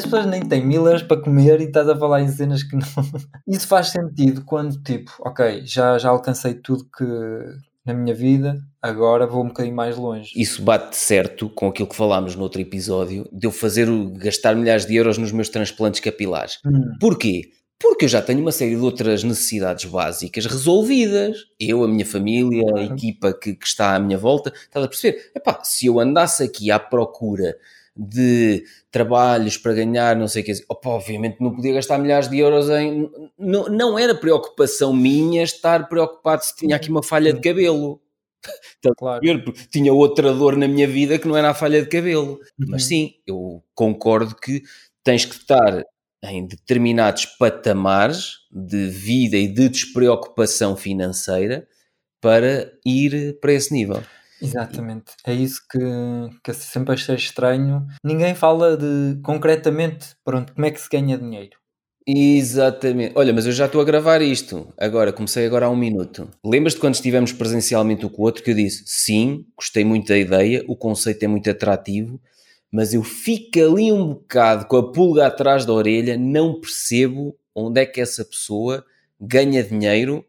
as pessoas nem têm mil euros para comer e estás a falar em cenas que não. Isso faz sentido quando, tipo, ok, já, já alcancei tudo que na minha vida, agora vou um bocadinho mais longe. Isso bate certo com aquilo que falámos no outro episódio, de eu fazer o, gastar milhares de euros nos meus transplantes capilares. Hum. Porquê? Porque eu já tenho uma série de outras necessidades básicas resolvidas. Eu, a minha família, a equipa que, que está à minha volta, estás a perceber? Epá, se eu andasse aqui à procura de trabalhos para ganhar, não sei o que, opa, obviamente não podia gastar milhares de euros em. Não, não era preocupação minha estar preocupado se tinha aqui uma falha de cabelo. Claro. Porque tinha outra dor na minha vida que não era a falha de cabelo. Uhum. Mas sim, eu concordo que tens que estar em determinados patamares de vida e de despreocupação financeira para ir para esse nível. Exatamente. É isso que, que eu sempre achei estranho. Ninguém fala de concretamente, pronto, como é que se ganha dinheiro. Exatamente. Olha, mas eu já estou a gravar isto. Agora, comecei agora há um minuto. Lembras-te quando estivemos presencialmente o com o outro que eu disse sim, gostei muito da ideia, o conceito é muito atrativo, mas eu fico ali um bocado com a pulga atrás da orelha, não percebo onde é que essa pessoa ganha dinheiro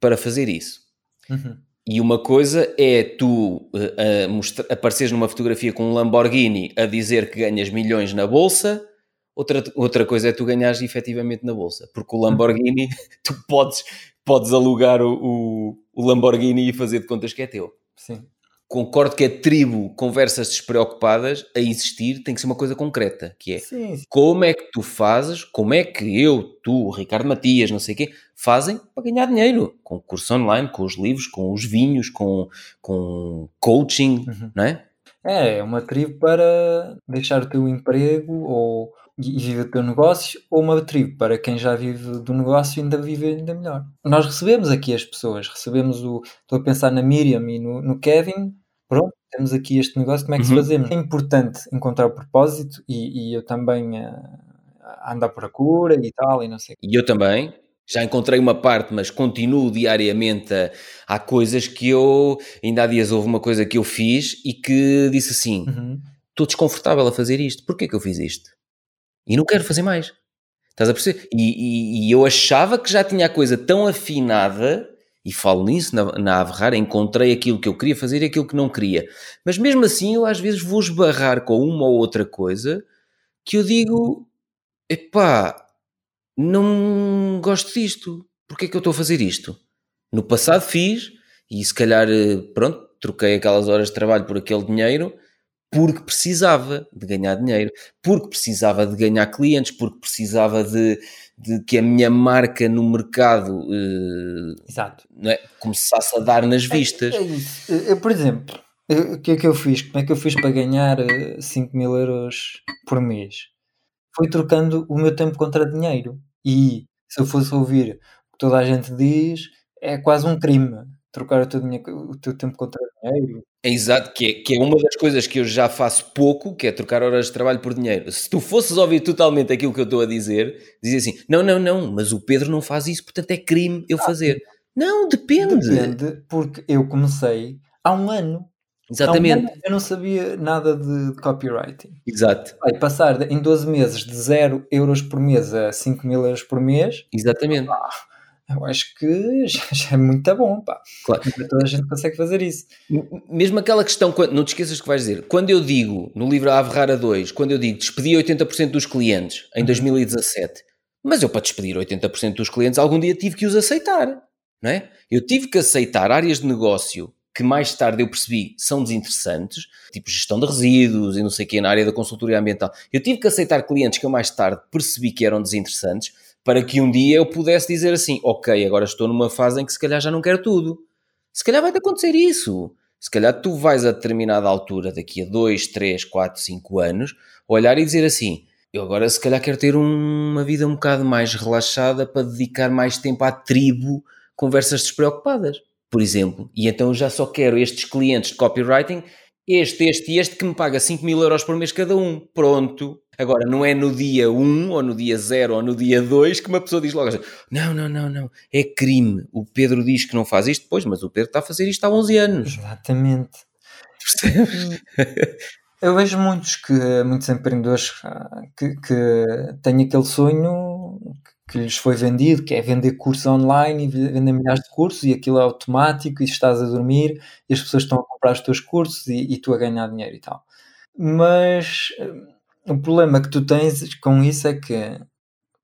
para fazer isso. Uhum. E uma coisa é tu uh, apareceres numa fotografia com um Lamborghini a dizer que ganhas milhões na bolsa, outra, outra coisa é tu ganhares efetivamente na bolsa, porque o Lamborghini, tu podes, podes alugar o, o, o Lamborghini e fazer de contas que é teu. Sim. Concordo que a tribo conversas despreocupadas a existir tem que ser uma coisa concreta, que é Sim, sim. como é que tu fazes, como é que eu, tu, Ricardo Matias, não sei o quê, fazem para ganhar dinheiro, com o curso online, com os livros, com os vinhos, com, com coaching, Uhum. não é? É, é uma tribo para deixar o teu emprego ou, e viver o teu negócio, ou uma tribo para quem já vive do negócio e ainda vive ainda melhor. Nós recebemos aqui as pessoas, recebemos o. Estou a pensar na Miriam e no, no Kevin. Pronto, temos aqui este negócio, como é que se Uhum. fazemos? É importante encontrar o propósito e, e eu também eh, ando à procura e tal, e não sei. E eu também. Já encontrei uma parte, mas continuo diariamente a. Há coisas que eu. Ainda há dias houve uma coisa que eu fiz e que disse assim: Uhum. estou desconfortável a fazer isto. Porquê que eu fiz isto? E não quero fazer mais. Estás a perceber? E, e- e eu achava que já tinha a coisa tão afinada, e falo nisso na, na Averrar, encontrei aquilo que eu queria fazer e aquilo que não queria. Mas mesmo assim, eu às vezes vou esbarrar com uma ou outra coisa que eu digo: epá, não gosto disto. Porquê que eu estou a fazer isto? No passado fiz, e se calhar, eh, pronto, troquei aquelas horas de trabalho por aquele dinheiro porque precisava de ganhar dinheiro, porque precisava de ganhar clientes, porque precisava de, de que a minha marca no mercado eh, não é, começasse a dar nas vistas. É, é isso. Eu, por exemplo, o que é que eu fiz? Como é que eu fiz para ganhar eh, 5 mil euros por mês? Foi trocando o meu tempo contra dinheiro. E se eu fosse ouvir o que toda a gente diz, é quase um crime trocar o teu, dinheiro- o teu tempo contra dinheiro. É exato, que é, que é uma das coisas que eu já faço pouco, que é trocar horas de trabalho por dinheiro. Se tu fosses ouvir totalmente aquilo que eu estou a dizer, dizia assim: não, não, não, mas o Pedro não faz isso, portanto é crime eu fazer. Não, depende. Depende, porque eu comecei há um ano. Há um Exatamente. ano eu não sabia nada de copywriting. Exato, Vai passar em 12 meses de 0 euros por mês a 5 mil euros por mês. exatamente. Eu acho que já, já é muito bom, pá. Claro. Não Toda a gente consegue fazer isso. Mesmo aquela questão, não te esqueças que vais dizer, quando eu digo no livro A Averrara 2, quando eu digo despedi 80% dos clientes em 2017, mas eu para despedir 80% dos clientes algum dia tive que os aceitar, não é? Eu tive que aceitar áreas de negócio que mais tarde eu percebi são desinteressantes, tipo gestão de resíduos e não sei o quê, na área da consultoria ambiental. Eu tive que aceitar clientes que eu mais tarde percebi que eram desinteressantes para que um dia eu pudesse dizer assim, ok, agora estou numa fase em que se calhar já não quero tudo. Se calhar vai-te acontecer isso. Se calhar tu vais a determinada altura, daqui a 2, 3, 4, 5 anos, olhar e dizer assim: eu agora se calhar quero ter um- uma vida um bocado mais relaxada para dedicar mais tempo à tribo conversas despreocupadas, por exemplo. E então já só quero estes clientes de copywriting, este, este e este, que me paga 5 mil euros por mês cada um. Pronto. Agora, não é no dia 1, ou no dia 0, ou no dia 2 que uma pessoa diz logo assim, não, não, não, não, é crime. O Pedro diz que não faz isto, pois, mas o Pedro está a fazer isto há 11 anos. Exatamente. Percebes? Eu vejo muitos que muitos empreendedores ah, que, que têm aquele sonho que lhes foi vendido, que é vender cursos online e vender milhares de cursos e aquilo é automático e estás a dormir e as pessoas estão a comprar os teus cursos e, e tu a ganhar dinheiro e tal. Mas o problema que tu tens com isso é que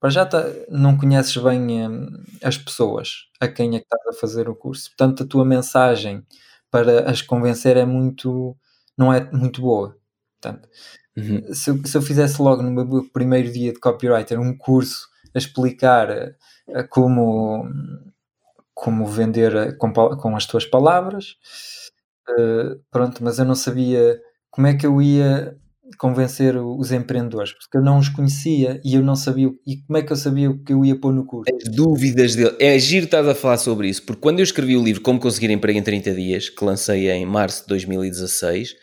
para já tá, não conheces bem hum, as pessoas a quem é que estás a fazer o curso. Portanto, a tua mensagem para as convencer é muito não é muito boa. Portanto, uhum. se, eu, se, eu fizesse logo no meu primeiro dia de copywriter um curso a explicar uh, como, como vender eh, com, com as tuas palavras, uh, pronto, mas eu não sabia como é que eu ia convencer os empreendedores, porque eu não os conhecia e eu não sabia, e como é que eu sabia o que eu ia pôr no curso? As dúvidas dele, é giro estás a falar sobre isso, porque quando eu escrevi o livro Como Conseguir Emprego em 30 Dias, que lancei em março de 2016,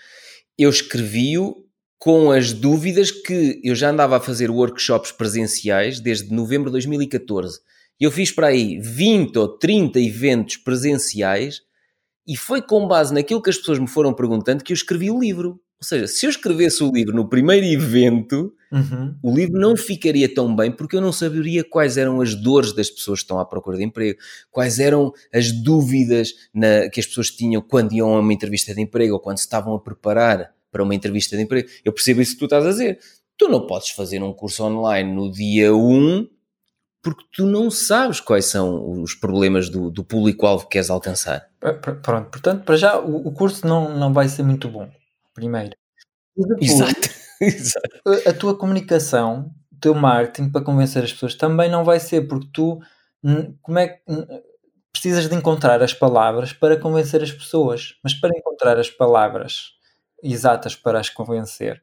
eu escrevi-o com as dúvidas que eu já andava a fazer workshops presenciais desde novembro de 2014. Eu fiz para aí 20 ou 30 eventos presenciais e foi com base naquilo que as pessoas me foram perguntando que eu escrevi o livro. Ou seja, se eu escrevesse o livro no primeiro evento, uhum. o livro não ficaria tão bem porque eu não saberia quais eram as dores das pessoas que estão à procura de emprego, quais eram as dúvidas na, que as pessoas tinham quando iam a uma entrevista de emprego ou quando se estavam a preparar para uma entrevista de emprego. Eu percebo isso que tu estás a dizer. Tu não podes fazer um curso online no dia 1 porque tu não sabes quais são os problemas do, do público-alvo que queres alcançar. Pronto, portanto, para já o, o curso não, não vai ser muito bom primeiro. Depois, Exato. Exato. A, a tua comunicação, o teu marketing para convencer as pessoas também não vai ser porque tu como é que precisas de encontrar as palavras para convencer as pessoas, mas para encontrar as palavras exatas para as convencer,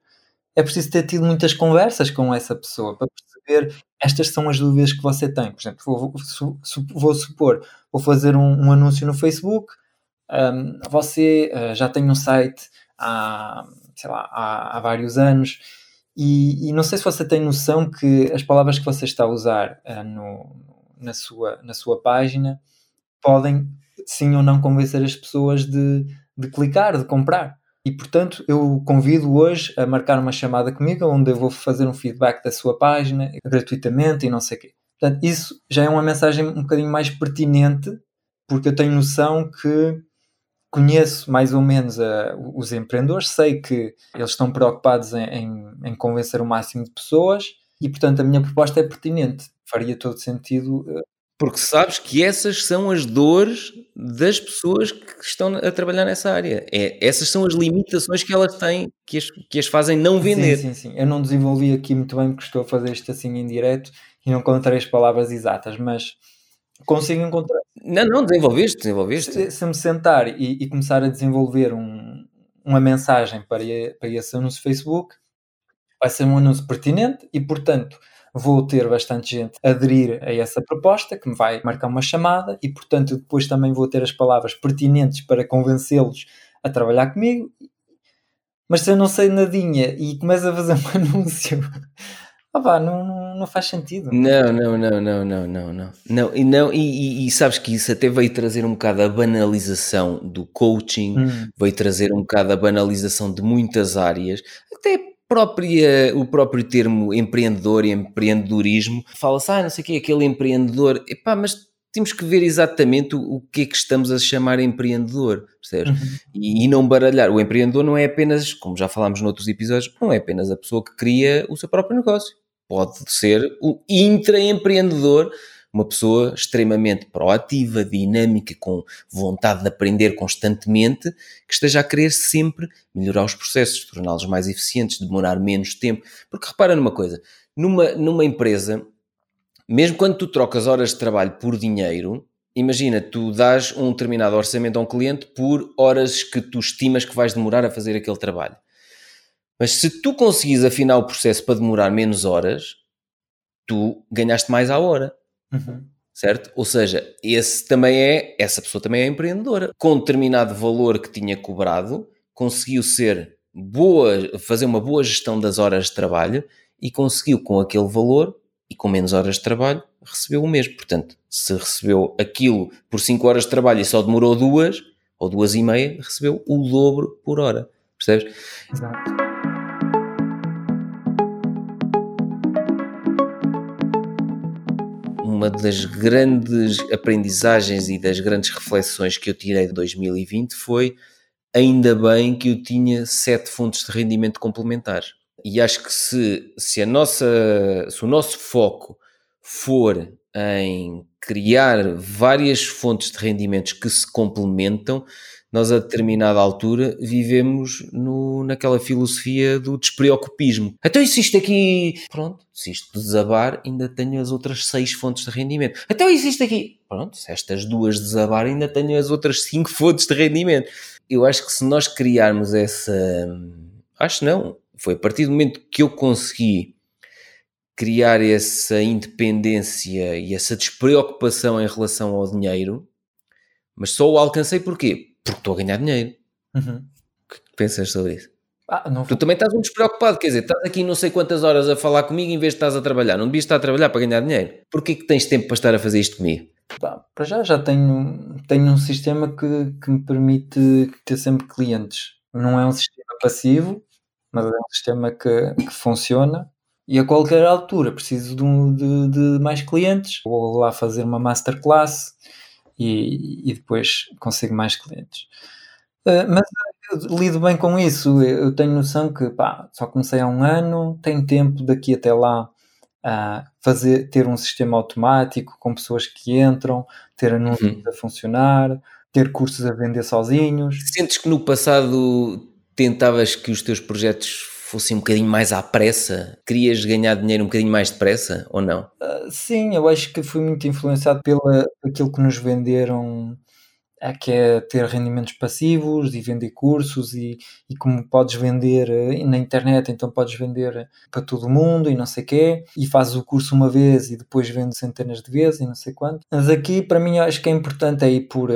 é preciso ter tido muitas conversas com essa pessoa para perceber estas são as dúvidas que você tem. Por exemplo, vou, vou, vou supor, vou fazer um, um anúncio no Facebook, um, você uh, já tem um site há, sei lá, há, há vários anos. E, e, não sei se você tem noção que as palavras que você está a usar uh, no, na, sua, na sua página podem sim ou não convencer as pessoas de, de clicar, de comprar. E portanto, eu convido hoje a marcar uma chamada comigo, onde eu vou fazer um feedback da sua página gratuitamente e não sei o quê. Portanto, isso já é uma mensagem um bocadinho mais pertinente, porque eu tenho noção que conheço mais ou menos uh, os empreendedores, sei que eles estão preocupados em, em, em, convencer o máximo de pessoas e, portanto, a minha proposta é pertinente. Faria todo sentido. Uh... Porque sabes que essas são as dores das pessoas que estão a trabalhar nessa área. É, essas são as limitações que elas têm que as, que as fazem não vender. Sim, sim, sim. Eu não desenvolvi aqui muito bem porque estou a fazer isto assim em direto e não encontrei as palavras exatas, mas consigo encontrar. Não, não, desenvolveste, desenvolveste. Se, se me sentar e, e, começar a desenvolver um, uma mensagem para, para esse anúncio Facebook, vai ser um anúncio pertinente e, portanto, vou ter bastante gente aderir a essa proposta, que me vai marcar uma chamada e, portanto, depois também vou ter as palavras pertinentes para convencê-los a trabalhar comigo. Mas se eu não sei nadinha e começo a fazer um anúncio ah, pá, não, não faz sentido. Não, não, não, não, não, não, não. não, e, não e, e, sabes que isso até veio trazer um bocado a banalização do coaching, hum. veio trazer um bocado a banalização de muitas áreas, até própria, o próprio termo empreendedor e empreendedorismo, fala-se, ah, não sei o que é aquele empreendedor, epá, mas temos que ver exatamente o, o que é que estamos a chamar empreendedor, percebes? Uhum. E, e, não baralhar. O empreendedor não é apenas, como já falámos noutros episódios, não é apenas a pessoa que cria o seu próprio negócio pode ser o intraempreendedor, uma pessoa extremamente proativa, dinâmica, com vontade de aprender constantemente, que esteja a querer sempre melhorar os processos, torná-los mais eficientes, demorar menos tempo. Porque repara numa coisa, numa, numa empresa, mesmo quando tu trocas horas de trabalho por dinheiro, imagina, tu dás um determinado orçamento a um cliente por horas que tu estimas que vais demorar a fazer aquele trabalho. Mas se tu conseguis afinar o processo para demorar menos horas, tu ganhaste mais à hora. Uhum. Certo? Ou seja, esse também é, essa pessoa também é empreendedora. Com determinado valor que tinha cobrado, conseguiu ser boa, fazer uma boa gestão das horas de trabalho e conseguiu com aquele valor e com menos horas de trabalho recebeu o mesmo. Portanto, se recebeu aquilo por 5 horas de trabalho e só demorou duas ou duas e meia, recebeu o dobro por hora. Percebes? Exato. Uma das grandes aprendizagens e das grandes reflexões que eu tirei de 2020 foi ainda bem que eu tinha sete fontes de rendimento complementares. E acho que se, se, a nossa, se o nosso foco for em criar várias fontes de rendimentos que se complementam, nós a determinada altura vivemos no, naquela filosofia do despreocupismo. Então, e se isto aqui, pronto, se isto desabar, ainda tenho as outras seis fontes de rendimento. Então, e se isto aqui, pronto, se estas duas desabar, ainda tenho as outras cinco fontes de rendimento. Eu acho que se nós criarmos essa. Acho não, foi a partir do momento que eu consegui criar essa independência e essa despreocupação em relação ao dinheiro, mas só o alcancei porquê? Porque estou a ganhar dinheiro. Uhum. O que pensas sobre isso? Ah. Tu também estás muito despreocupado, quer dizer, estás aqui não sei quantas horas a falar comigo em vez de estás a trabalhar. Não devias estar a trabalhar para ganhar dinheiro. Porquê que tens tempo para estar a fazer isto comigo? para já já tenho, tenho um sistema que, que me permite ter sempre clientes. Não é um sistema passivo, mas é um sistema que, que funciona e a qualquer altura preciso de, um, de, de mais clientes. Vou lá fazer uma masterclass e, e depois consigo mais clientes. Uh, mas eu lido bem com isso. Eu tenho noção que pá, só comecei há um ano, tenho tempo daqui até lá a fazer, ter um sistema automático com pessoas que entram, ter anúncios uhum. a funcionar, ter cursos a vender sozinhos. Sentes que no passado tentavas que os teus projetos fossem um bocadinho mais à pressa? Querias ganhar dinheiro um bocadinho mais depressa ou não? Uh, sim, eu acho que fui muito influenciado pela aquilo que nos venderam é que é ter rendimentos passivos e vender cursos e, e como podes vender eh, na internet, então podes vender para todo mundo e não sei quê, e fazes o curso uma vez e depois vendes centenas de vezes e não sei quanto. Mas aqui para mim acho que é importante é ir por,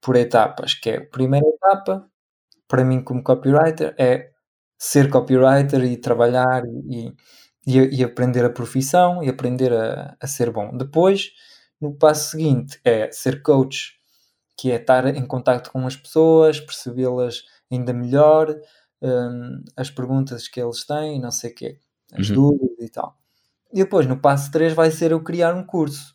por etapas, que é a primeira etapa, para mim como copywriter, é ser copywriter e trabalhar e, e, e aprender a profissão e aprender a, a ser bom. Depois, no passo seguinte, é ser coach que é estar em contato com as pessoas, percebê-las ainda melhor, um, as perguntas que eles têm, não sei o quê, as uhum. dúvidas e tal. E depois, no passo 3, vai ser eu criar um curso.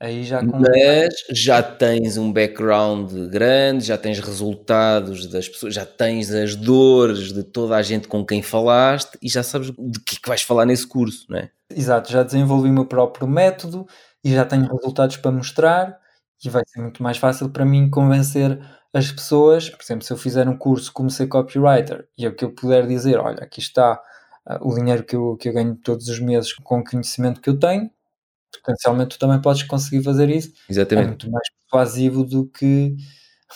Aí já com... Mas já tens um background grande, já tens resultados das pessoas, já tens as dores de toda a gente com quem falaste e já sabes de que, é que vais falar nesse curso, não é? Exato, já desenvolvi o meu próprio método e já tenho resultados para mostrar e vai ser muito mais fácil para mim convencer as pessoas. Por exemplo, se eu fizer um curso como ser copywriter e é o que eu puder dizer, olha, aqui está uh, o dinheiro que eu, que eu ganho todos os meses com o conhecimento que eu tenho, potencialmente tu também podes conseguir fazer isso. É Exatamente. É muito mais persuasivo do que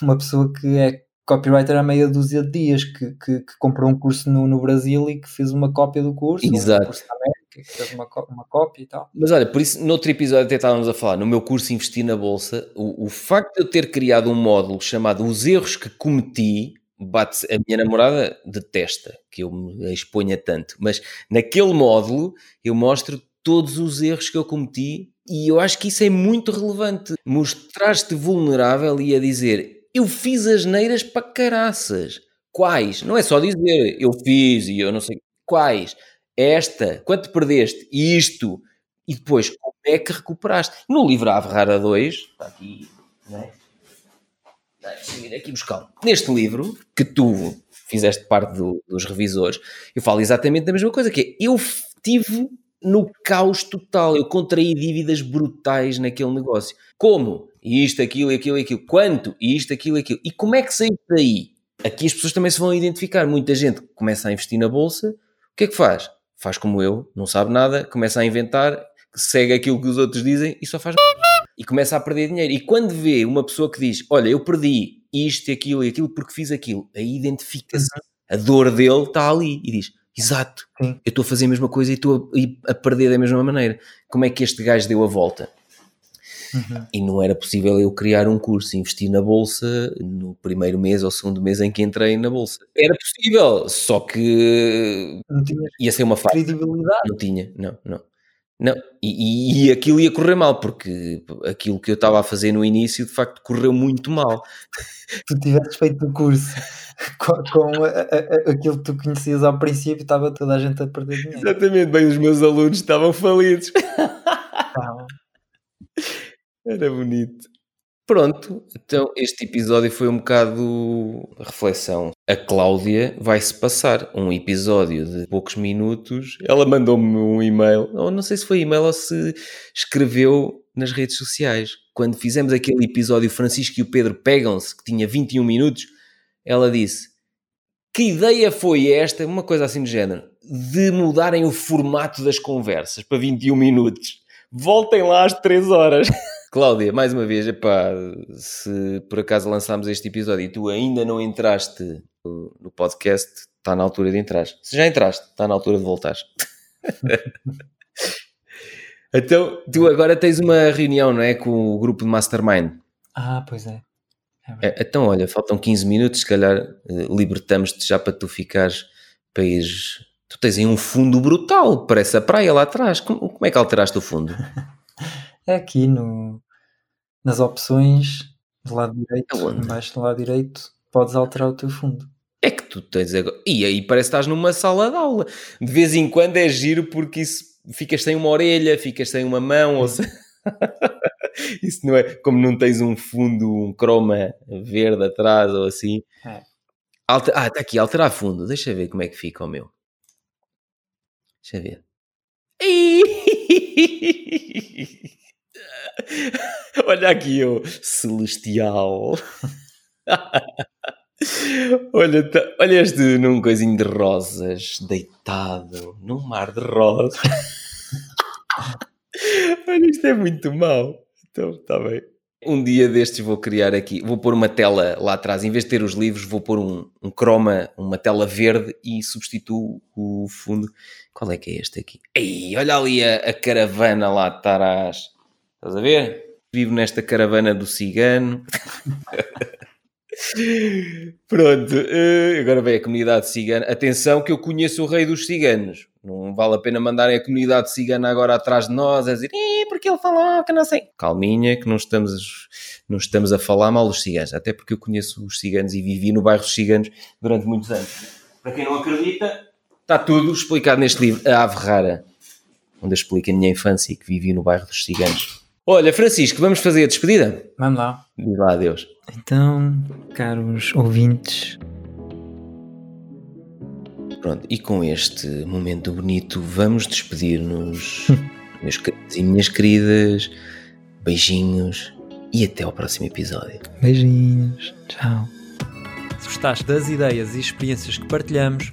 uma pessoa que é copywriter há meia dúzia de dias, que, que, que comprou um curso no, no Brasil e que fez uma cópia do curso, Exato. um curso também que fez uma, uma cópia e tal. Mas olha, por isso, no outro episódio até estávamos a falar, no meu curso Investir na Bolsa, o, o facto de eu ter criado um módulo chamado Os Erros que Cometi, bate a minha namorada detesta que eu me exponha tanto, mas naquele módulo eu mostro todos os erros que eu cometi e eu acho que isso é muito relevante. Mostrar-te vulnerável e a dizer eu fiz as neiras para caraças. Quais? Não é só dizer eu fiz e eu não sei quais esta, quanto perdeste, isto, e depois como é que recuperaste. No livro A Ferrara 2, está aqui, não é? Deixa-me ir aqui buscar. Neste livro, que tu fizeste parte do, dos revisores, eu falo exatamente da mesma coisa, que é, eu tive no caos total, eu contraí dívidas brutais naquele negócio. Como? Isto, aquilo, aquilo, aquilo. Quanto? Isto, aquilo, aquilo. E como é que saíste daí? Aqui as pessoas também se vão identificar. Muita gente começa a investir na bolsa, o que é que faz? faz como eu, não sabe nada, começa a inventar, segue aquilo que os outros dizem e só faz e começa a perder dinheiro. E quando vê uma pessoa que diz: Olha, eu perdi isto, aquilo e aquilo porque fiz aquilo, aí identifica-se. Uhum. A dor dele está ali e diz: Exato, Sim. eu estou a fazer a mesma coisa e estou a, a, perder da mesma maneira. Como é que este gajo deu a volta? Uhum. E não era possível eu criar um curso, investir na bolsa no primeiro mês ou segundo mês em que entrei na bolsa. Era possível, só que ia ser uma falha. Credibilidade? Não tinha, não, não. Não, e, e, aquilo ia correr mal, porque aquilo que eu estava a fazer no início de facto correu muito mal. Tu tivesses feito o curso com, com a, a, aquilo que tu conhecias ao princípio, estava toda a gente a perder dinheiro. Exatamente, bem, os meus alunos estavam falidos. Era bonito. Pronto, então este episódio foi um bocado reflexão. A Cláudia vai-se passar um episódio de poucos minutos. Ela mandou-me um e-mail, ou não sei se foi e-mail ou se escreveu nas redes sociais. Quando fizemos aquele episódio Francisco e o Pedro pegam-se, que tinha 21 minutos, ela disse: Que ideia foi esta? Uma coisa assim do género, de mudarem o formato das conversas para 21 minutos. Voltem lá às 3 horas. Cláudia, mais uma vez, epá, se por acaso lançámos este episódio e tu ainda não entraste no podcast, está na altura de entrar. Se já entraste, está na altura de voltar. então, tu agora tens uma reunião, não é? Com o grupo de Mastermind. Ah, pois é. é então, olha, faltam 15 minutos, se calhar eh, libertamos-te já para tu ficares para ires. Tu tens aí um fundo brutal, parece a praia lá atrás. Como, como é que alteraste o fundo? É aqui no, nas opções do lado direito, Aonde? embaixo do lado direito, podes alterar o teu fundo. É que tu tens agora. E aí parece que estás numa sala de aula. De vez em quando é giro porque isso ficas sem uma orelha, ficas sem uma mão, ou se... isso não é como não tens um fundo, um croma verde atrás ou assim. É. Alter... Ah, está aqui, alterar fundo. Deixa ver como é que fica o meu. Deixa ver. Olha aqui, eu celestial. olha, tá, olha este num coisinho de rosas, deitado num mar de rosas. olha, isto é muito mau. Então, está bem. Um dia destes vou criar aqui, vou pôr uma tela lá atrás, em vez de ter os livros, vou pôr um, um croma, uma tela verde e substituo o fundo. Qual é que é este aqui? Ei, olha ali a, a caravana lá atrás. Estás a ver? Vivo nesta caravana do cigano. Pronto, uh, agora vem a comunidade cigana. Atenção que eu conheço o rei dos ciganos. Não vale a pena mandarem a comunidade cigana agora atrás de nós a dizer porque ele falou que não sei. Calminha que não estamos, não estamos a falar mal dos ciganos. Até porque eu conheço os ciganos e vivi no bairro dos ciganos durante muitos anos. Para quem não acredita, está tudo explicado neste livro, A Ave Rara, onde eu explico a minha infância e que vivi no bairro dos ciganos. Olha, Francisco, vamos fazer a despedida? Vamos lá. Diz lá adeus. Então, caros ouvintes. Pronto, e com este momento bonito, vamos despedir-nos, meus queridos e minhas queridas. Beijinhos e até ao próximo episódio. Beijinhos. Tchau. Se gostaste das ideias e experiências que partilhamos,